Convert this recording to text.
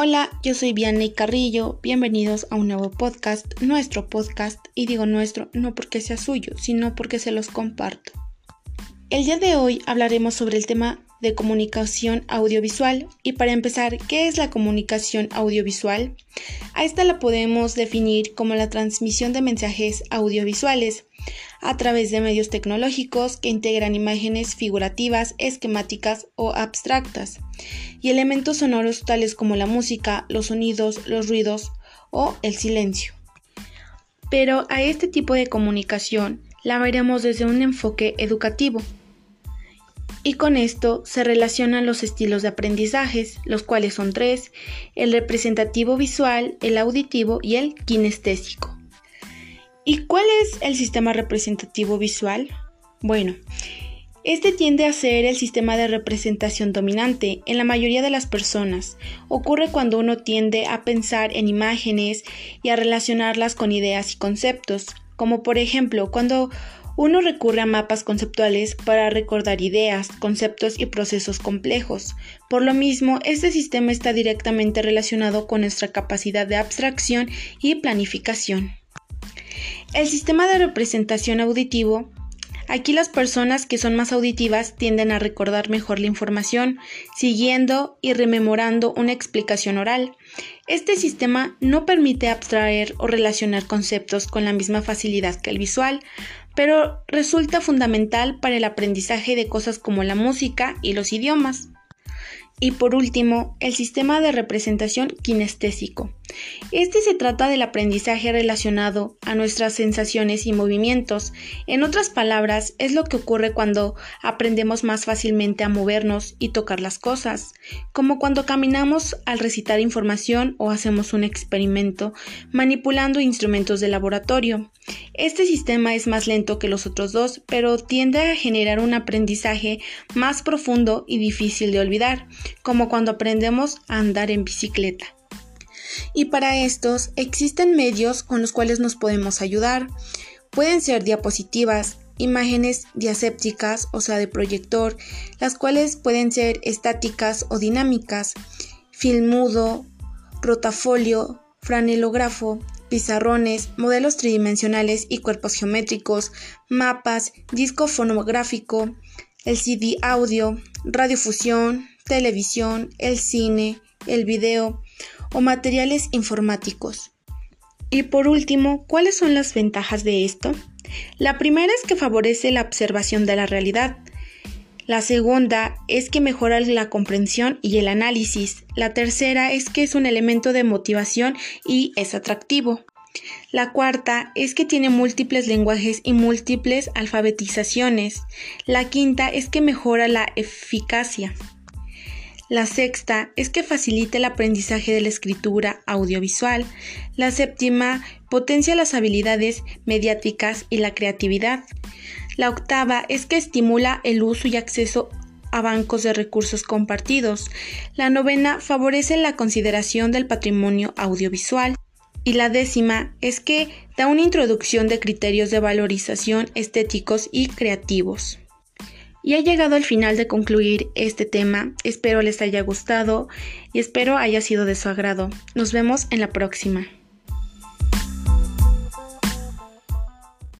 Hola, yo soy Vianney Carrillo, bienvenidos a un nuevo podcast, nuestro podcast, y digo nuestro no porque sea suyo, sino porque se los comparto. El día de hoy hablaremos sobre el tema de comunicación audiovisual y para empezar, ¿qué es la comunicación audiovisual? A esta la podemos definir como la transmisión de mensajes audiovisuales a través de medios tecnológicos que integran imágenes figurativas, esquemáticas o abstractas y elementos sonoros tales como la música, los sonidos, los ruidos o el silencio. Pero a este tipo de comunicación la veremos desde un enfoque educativo. Y con esto se relacionan los estilos de aprendizajes, los cuales son tres, el representativo visual, el auditivo y el kinestésico. ¿Y cuál es el sistema representativo visual? Bueno, este tiende a ser el sistema de representación dominante en la mayoría de las personas. Ocurre cuando uno tiende a pensar en imágenes y a relacionarlas con ideas y conceptos, como por ejemplo cuando uno recurre a mapas conceptuales para recordar ideas, conceptos y procesos complejos. Por lo mismo, este sistema está directamente relacionado con nuestra capacidad de abstracción y planificación. El sistema de representación auditivo Aquí las personas que son más auditivas tienden a recordar mejor la información, siguiendo y rememorando una explicación oral. Este sistema no permite abstraer o relacionar conceptos con la misma facilidad que el visual, pero resulta fundamental para el aprendizaje de cosas como la música y los idiomas. Y por último, el sistema de representación kinestésico. Este se trata del aprendizaje relacionado a nuestras sensaciones y movimientos. En otras palabras, es lo que ocurre cuando aprendemos más fácilmente a movernos y tocar las cosas, como cuando caminamos al recitar información o hacemos un experimento manipulando instrumentos de laboratorio. Este sistema es más lento que los otros dos, pero tiende a generar un aprendizaje más profundo y difícil de olvidar, como cuando aprendemos a andar en bicicleta. Y para estos existen medios con los cuales nos podemos ayudar. Pueden ser diapositivas, imágenes diasépticas, o sea, de proyector, las cuales pueden ser estáticas o dinámicas, filmudo, rotafolio, franelógrafo, pizarrones, modelos tridimensionales y cuerpos geométricos, mapas, disco fonográfico, el CD audio, radiofusión, televisión, el cine, el video, o materiales informáticos. Y por último, ¿cuáles son las ventajas de esto? La primera es que favorece la observación de la realidad. La segunda es que mejora la comprensión y el análisis. La tercera es que es un elemento de motivación y es atractivo. La cuarta es que tiene múltiples lenguajes y múltiples alfabetizaciones. La quinta es que mejora la eficacia. La sexta es que facilita el aprendizaje de la escritura audiovisual. La séptima potencia las habilidades mediáticas y la creatividad. La octava es que estimula el uso y acceso a bancos de recursos compartidos. La novena favorece la consideración del patrimonio audiovisual. Y la décima es que da una introducción de criterios de valorización estéticos y creativos. Y he llegado al final de concluir este tema. Espero les haya gustado y espero haya sido de su agrado. Nos vemos en la próxima.